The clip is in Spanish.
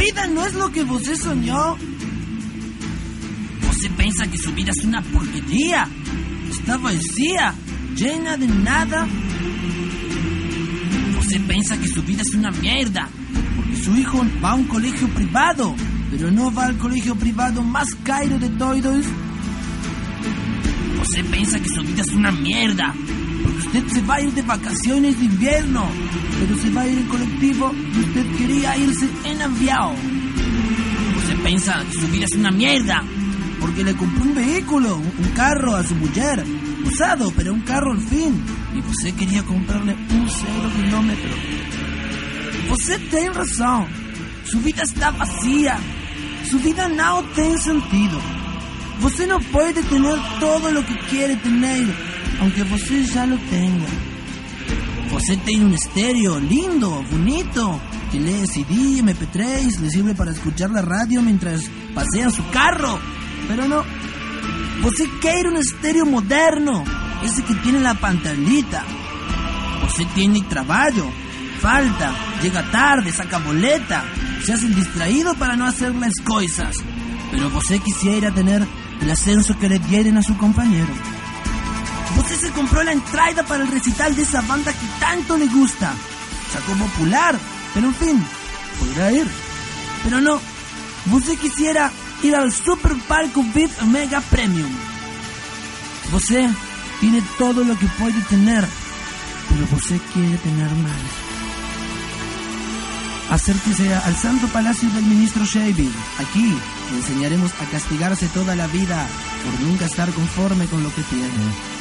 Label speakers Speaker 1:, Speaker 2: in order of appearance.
Speaker 1: vida no es lo que você soñó. Você pensa que su vida es una porquería. Está vacía, llena de nada. Você pensa que su vida es una mierda. Porque su hijo va a un colegio privado. Pero no va al colegio privado más caro de todos. Você pensa que su vida es una mierda. Usted se va a ir de vacaciones de invierno. Pero se va a ir en colectivo y usted quería irse en avión. Você pensa que su vida es una mierda. Porque le compró un vehículo, un carro a su mujer. Usado, pero un carro al fin. Y você quería comprarle un cero kilómetro. Você tem razón. Su vida está vacía. Su vida no tiene sentido. Você no puede tener todo lo que quiere tener, aunque você ya lo tenga. Você tiene un estéreo lindo, bonito, que lee CD, MP3, le sirve para escuchar la radio mientras pasea su carro. Pero no, você quiere un estéreo moderno, ese que tiene la pantallita. Você tiene trabajo, falta, llega tarde, saca boleta, se hace el distraído para no hacer las cosas. Pero você quisiera tener el ascenso que le dieron a su compañero. Você se compró la entrada para el recital de esa banda que tanto le gusta. Sacó popular, pero en fin, podrá ir. Pero no, você quisiera ir al Super Palco VIP Mega Premium. Você tiene todo lo que puede tener, pero você quiere tener más. Acérquese al Santo Palacio del Ministro Shaving. Aquí le enseñaremos a castigarse toda la vida por nunca estar conforme con lo que tiene.